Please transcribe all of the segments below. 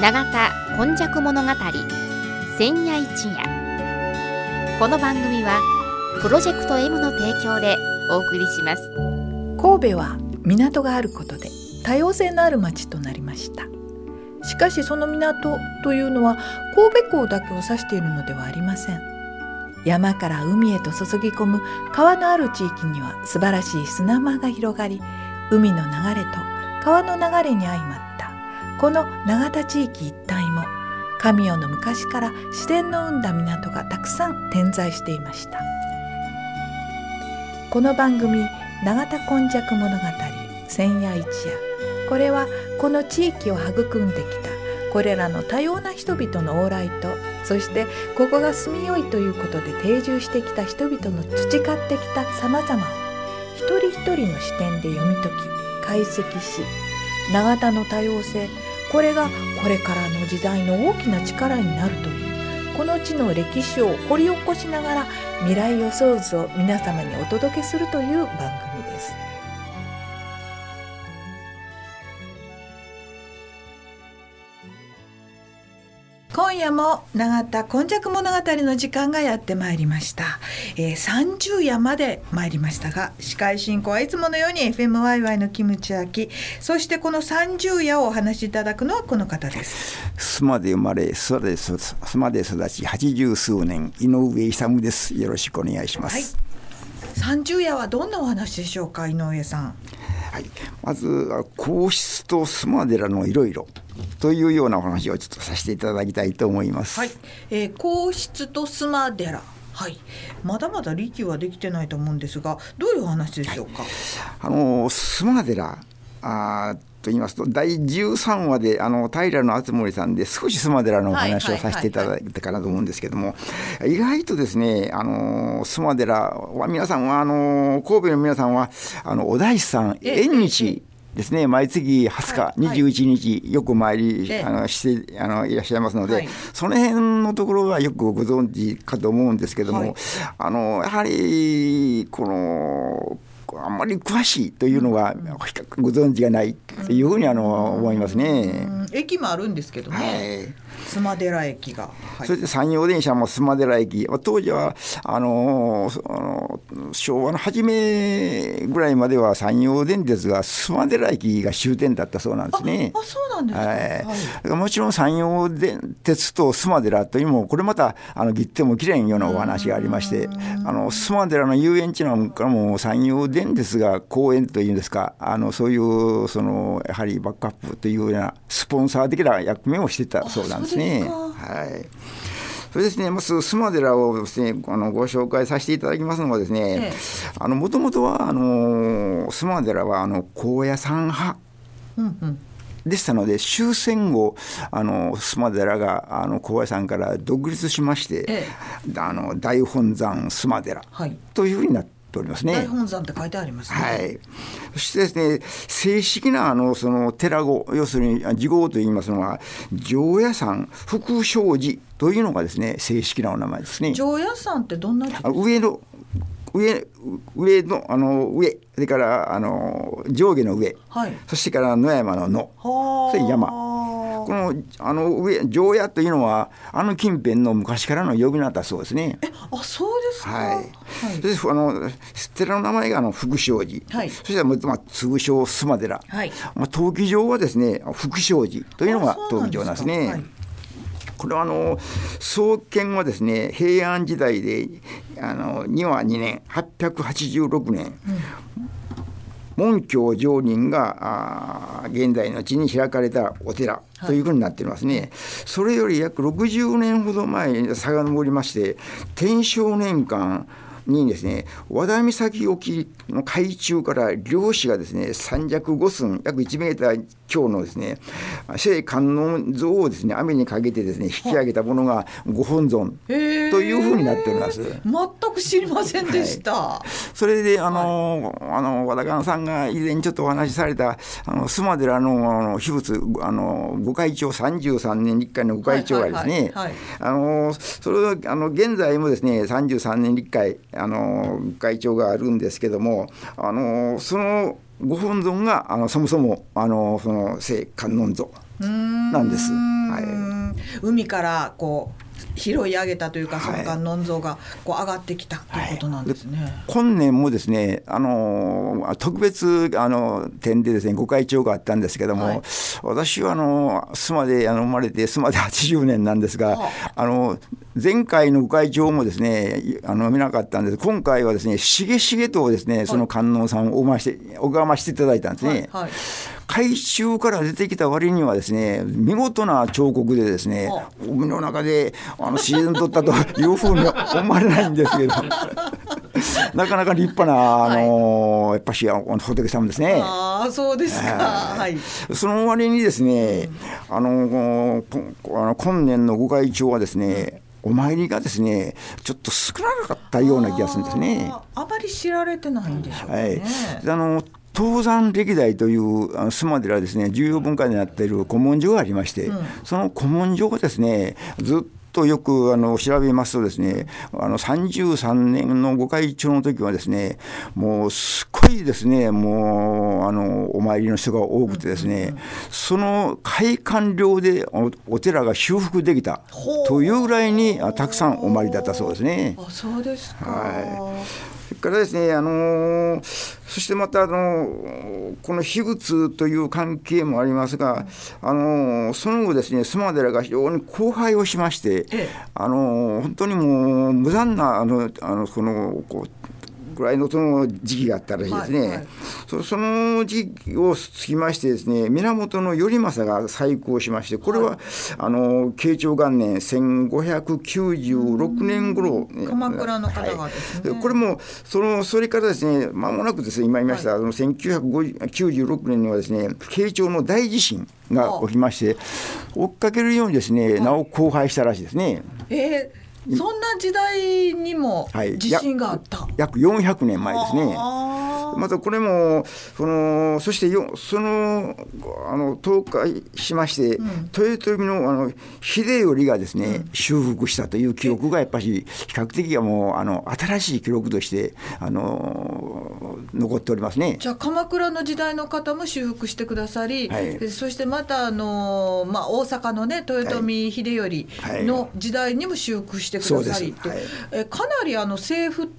永田今昔物語千夜一夜。この番組はプロジェクト M の提供でお送りします。神戸は港があることで多様性のある町となりました。しかしその港というのは神戸港だけを指しているのではありません。山から海へと注ぎ込む川のある地域には素晴らしい砂間が広がり海の流れと川の流れに相まった。この永田地域一帯も神代の昔から自然の生んだ港がたくさん点在していました。この番組「永田今昔物語千夜一夜」これはこの地域を育んできたこれらの多様な人々の往来とそしてここが住みよいということで定住してきた人々の培ってきたさまざまを一人一人の視点で読み解き解析し永田の多様性これがこれからの時代の大きな力になるというこの地の歴史を掘り起こしながら未来予想図を皆様にお届けするという番組夜も永田今昔物語の時間がやってまいりました、えー、30夜まで参りましたが司会進行はいつものように FMYY のキムチアキ。そしてこの30夜をお話しいただくのはこの方です。須磨で生まれ諏訪で須磨で育ち八十数年井上勇です。よろしくお願いします、はい、30夜はどんなお話でしょうか井上さんはい、まず皇室と須磨寺のいろいろというようなお話をちょっとさせていただきたいと思います。はい、えー、皇室と須磨寺。はい、まだまだ利休はできてないと思うんですがどういうお話でしょうか、はい、あの須磨寺あと言いますと第13話であの平敦盛さんで少し須磨寺のお話をさせていただいたかなと思うんですけども意外とですねあの須磨寺は皆さんはあの神戸の皆さんはあのお大師さん縁日ですね毎月20日、はい、21日、よく参り、あのしてあのいらっしゃいますので、はい、その辺のところはよくご存知かと思うんですけども、はい、あのやはりこのあんまり詳しいというのがご存知がないというふうにあの思いますね。駅もあるんですけどね。はい須磨寺駅が、はい、それで山陽電車も須磨寺駅。当時はあのあの昭和の初めぐらいまでは山陽電鉄が須磨寺駅が終点だったそうなんですね。あそうなんですか、はい、もちろん山陽電鉄と須磨寺というのもこれまたあの切ってもきれいようなお話がありましてあの須磨寺の遊園地なんかも山陽電鉄が公園というんですかあのそういうそのやはりバックアップというようなスポンサー的な役目をしてたそうなんですね。はい。それですね、まず須磨寺をですね、あのご紹介させていただきますのはですね、あのもともとはあの須磨寺はあの高野山派。うんうんでしたので終戦後あの須磨寺があの高野山から独立しまして、ええ、あの大本山須磨寺というふうになってておりますね。大本山って書いてあります、ね、はい。そしてですね、正式なあのその寺語、要するに字号といいますのは、常夜山福祥寺というのがですね、正式なお名前ですね。常夜山ってどんな上の上上のあの上。それからあの上下の上、はい、そしてから野山の野。それ山このあの上常夜というのはあの近辺の昔からの呼び名だそうですね。えあそうですか？はい。はい、であの寺の名前があの福祥寺、はい、そしてまあ通称須磨寺、はい、まあ登記上はですね福祥寺というのが登記上なんですね。これはあの創建はですね平安時代であの2は2年886年、うん門教上人が現在の地に開かれたお寺というふうになっていますね、はい、それより約60年ほど前に遡りまして天正年間にですね和田岬沖の海中から漁師がですね三尺五寸約1メーター強のですね聖観音像をですね雨にかけてですね引き上げたものがご本尊というふうになっております。全く知りませんでした。はい、それであの、はい、あの和田さんが以前ちょっとお話しされたあの須磨寺のあの秘仏あの御開帳33年に1回の御開帳がですね、あのそれはあの現在もですね33年に1回あの会長があるんですけどもあのそのご本尊があのそもそもあのその聖観音像なんです。はい、海からこう拾い上げたというか、その観音像がこう上がってきたということなんですね。はい、今年もですね、あの特別あの点でですねご会長があったんですけども、はい、私はあの須磨であの生まれて須磨で80年なんですが、あ。の前回のご会長もですねあの見なかったんです。今回はですねしげしげとですねその観音さんを拝まして拝ましていただいたんですね。はいはい海中から出てきた割にはですね見事な彫刻でですね海の中であのシーズン取ったというふうに思われないんですけど なかなか立派な、あのー、やっぱし仏様ですね。ああ、そうですか。はい。その割にですね、うん、あのあの今年のご会長はですね。お参りがですねちょっと少なかったような気がするんですね。あまり知られてないんでしょうね。はい、あの東山歴代という須磨寺ですね重要文化になっている古文書がありまして、うん、その古文書がですねずっとよくあの調べますとですねあの33年のご会長の時はですねもうすっごいですねもうあのお参りの人が多くてですね、その開館料でお寺が修復できたというぐらいにたくさんお参りだったそうですね。あそうですか、はいそれからですね、あのー、そしてまた、あのー、この秘仏という関係もありますが、あのー、その後ですね、須磨寺が非常に荒廃をしまして、あの本当にもう無残なあのあのこのこうくらいのその時期があったらしいですね、はいはい、そその時期を過ぎましてですね源頼政が再興しましてこれは、はい、あの慶長元年1596年頃、ね、鎌倉の方がですね、はい、これもそのそれからですね間もなくですね今言いました、はい、あの1996年にはですね慶長の大地震が起きまして追っかけるようにですね、なお荒廃したらしいですね。えーそんな時代にも地震があった、はい、約400年前ですね。またこれもそのそしてよそのあの倒壊しまして、うん、豊臣のあの秀頼がですね、うん、修復したという記録がやっぱり比較的はもうあの新しい記録としてあの残っておりますね。じゃあ鎌倉の時代の方も修復してくださり、はい、そしてまたあの、まあ、大阪のね豊臣秀頼の時代にも修復してくださり、はいはい、えかなりあの政府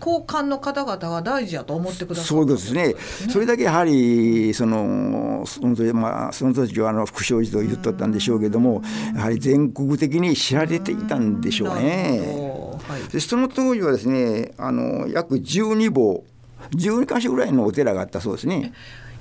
交換の方々が大事やと思ってくださそういうことですね、それだけやはりそのその時,、まあ、その時はあの副将寺と言っとったんでしょうけども、やはり全国的に知られていたんでしょうね。はい、でその当時はですねあの約12房12か所ぐらいのお寺があったそうですね。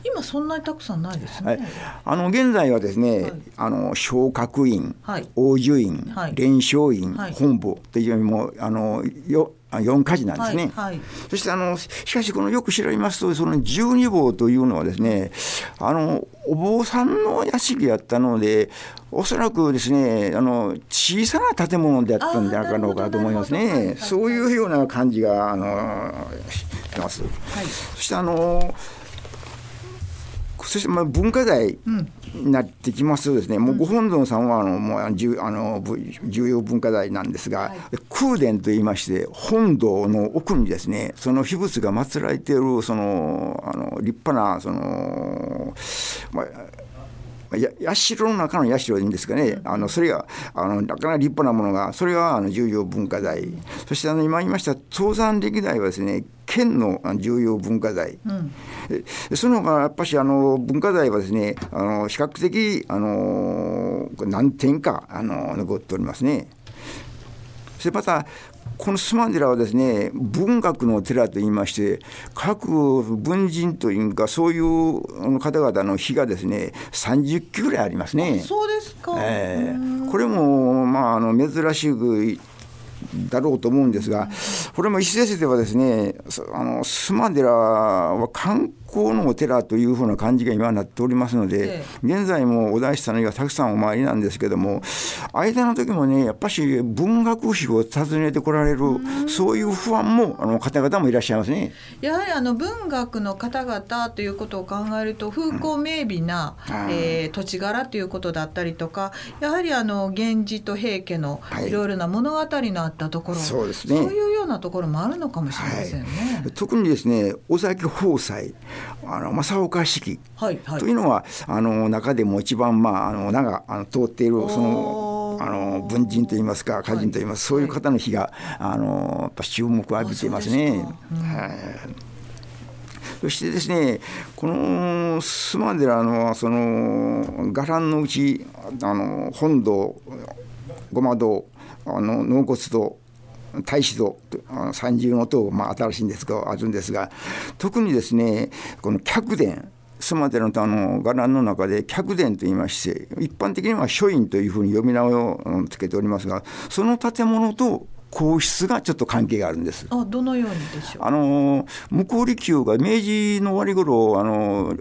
今そんなにたくさんないですね。はい、あの現在はですね、はい、あの昇格院、はい、王樹院、はい、院、本部というよりもあのよ4か寺なんですね、はいはい、そしてあのしかしこのよく調べますとその十二坊というのはですねあのお坊さんの屋敷やったのでおそらくですねあの小さな建物であったんじゃなかろうかと思いますね、そういうような感じがあのします。そしてあのそしてまあ文化財になってきますとですね、うん、もうご本尊さんはあのもう重あの重要文化財なんですが、はい、空殿といいまして本堂の奥にですねその秘仏が祀られているそのあの立派なその、まあや社の中の社でいいんですかね、あのそれがあのなかなか立派なものが、それがあの重要文化財、そしてあの今言いました東山歴代はですね、県の重要文化財、うん、その他やっぱしあの文化財はですねあの比較的あの何点かあの残っておりますね。そしてまたこの須磨寺はですね文学の寺といいまして各文人というかそういう方々の碑がですね30基ぐらいありますね。そうですか、えー、これもまああの珍しくだろうと思うんですが、これも石先生ではですね、あの須磨寺は観光のお寺というふうな感じが今なっておりますので、現在もお大師さんがたくさんお参りなんですけども、間の時もね、やっぱし文学史を訪ねてこられる、そういう不安もあの方々もいらっしゃいますね。やはりあの文学の方々ということを考えると、風光明媚な、うん、えー、土地柄ということだったりとか、やはりあの源氏と平家のい。ろいろな物語のあったところそうですね。そういうようなところもあるのかもしれませんね、はい、特にですね尾崎豊斎あの正岡式、はいはい、というのはあの中でも一番まああの名があの通っているそのあの文人といいますか歌人といいます、はい、そういう方の日があのやっぱ注目を浴びていますね。うん、はい。そしてですねこの須磨寺のその伽藍のうちあの本堂ごま堂あの納骨堂太子堂三重の塔、まあ、新しいんですがあるんですが特にですねこの客殿須磨寺のあの伽藍の中で客殿といいまして一般的には書院というふうに呼び名をつけておりますがその建物と皇室がちょっと関係があるんです。あどのようにでしょう？あの向こう利休が明治の終わり頃あの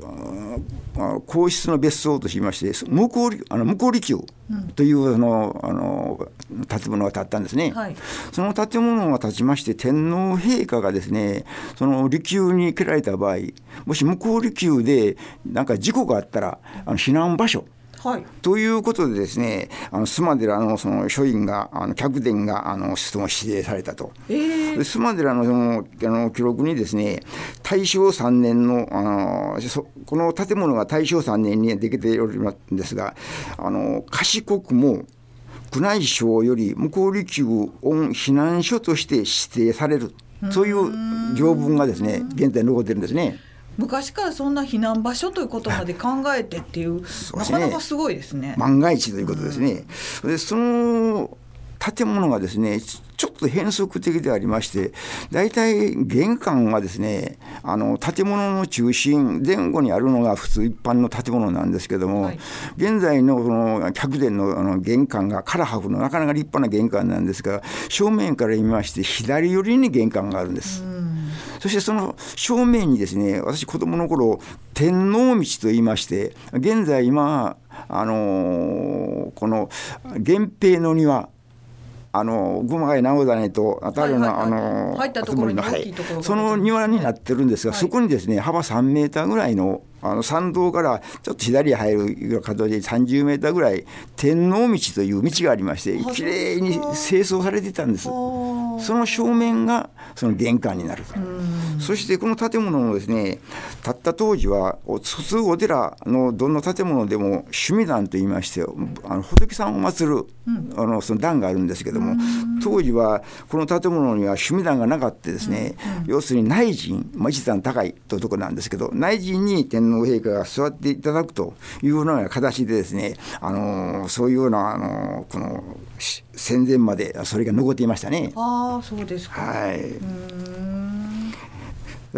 皇室の別荘としまして向こうあの向こう利休というあのあの建物が建ったんですね、はい、その建物が建ちまして天皇陛下がですねその利休に蹴られた場合もし向こう利休でなんか事故があったらあの避難場所はい、ということでですねあの須磨寺のその書院があの客殿があのその指定されたと、えー、須磨寺のそのあの記録にですね大正3年のあのこの建物が大正3年にできておりますんですがあの賢くも宮内省より向こう利休御避難所として指定されるそういう条文がですね現在残ってるんですね。昔からそんな避難場所ということまで考えてっていう、なかなかすごいですね。万が一ということですね。うん、でその建物がですねちょっと変則的でありまして大体玄関はですねあの建物の中心前後にあるのが普通一般の建物なんですけども、はい、現在のこの客殿のあの玄関が唐破風のなかなか立派な玄関なんですが正面から見まして左寄りに玄関があるんです。そしてその正面にですね私子供の頃天皇道と言いまして現在今あのー、この源平の庭あの熊谷直種とあたりの、あの入ったところに大きいその庭になってるんですが、そこにですね幅3メーターぐらいのあの参道からちょっと左へ入る形で30メーターぐらい天皇道という道がありましてきれいに清掃されてたんです。その正面がその玄関になる。そしてこの建物もですね建った当時は普通お寺のどんな建物でも趣味団といいましてあの仏さんを祀る、あのその壇があるんですけども当時はこの建物には趣味団がなかったですね、要するに内陣、まあ、一段高いというところなんですけど内陣に天皇陛下が座っていただくというような形でですね、あのそういうような、あのこの戦前までそれが残っていましたね。あそうですか、はい。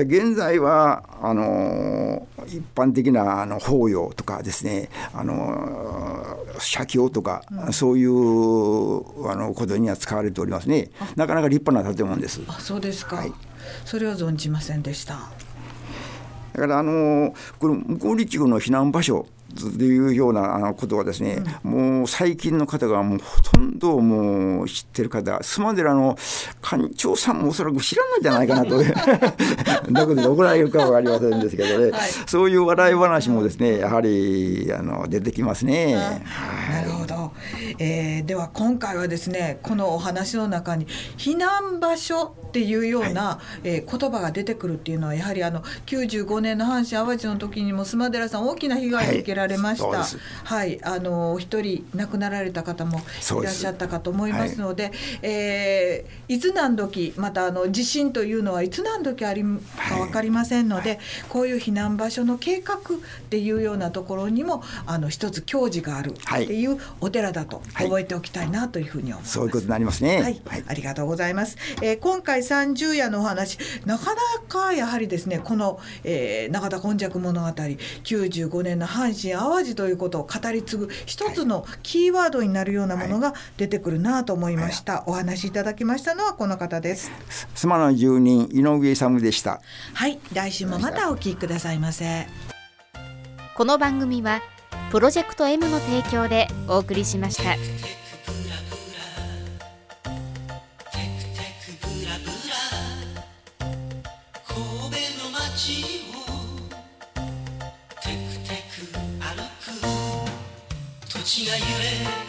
現在はあの一般的なあの法要とかですねあの写経とか、うん、そういうあのことには使われておりますね。なかなか立派な建物です。あそうですか、はい、それは存じませんでした。だからあのこの向こう立地の避難場所というようなことはですね、うん、もう最近の方がもうほとんどもう知ってる方須磨寺の館長さんもおそらく知らないんじゃないかなと どこで怒られるか分かりませんですけどね、はい、そういう笑い話もですねやはりあの出てきますね。なるほど、えー、では今回はですねこのお話の中に避難場所っていうような、はい、えー、言葉が出てくるっていうのはやはりあの95年の阪神・淡路の時にも須磨寺さん大きな被害を受けられました。はい、はい、あのお一人亡くなられた方もいらっしゃったかと思います。ので、はい、えー、いつ何時またあの地震というのはいつ何時ありか分かりませんので、はい、こういう避難場所の計画っていうようなところにもあの一つ教示があるっていうお寺だと覚えておきたいなというふうに思います。そういうことになりますね。はい、ありがとうございます。えー、今回三十夜のお話なかなかやはりですねこの、えー、永田根尺物語95年の阪神・淡路ということを語り継ぐ一つのキーワードになるようなものが出てくるなと思いました、はい、お話しいただきましたのはこの方です。須磨の住人井上勇でした。はい来週もまたお聞きくださいませ。この番組はプロジェクト M の提供でお送りしました。地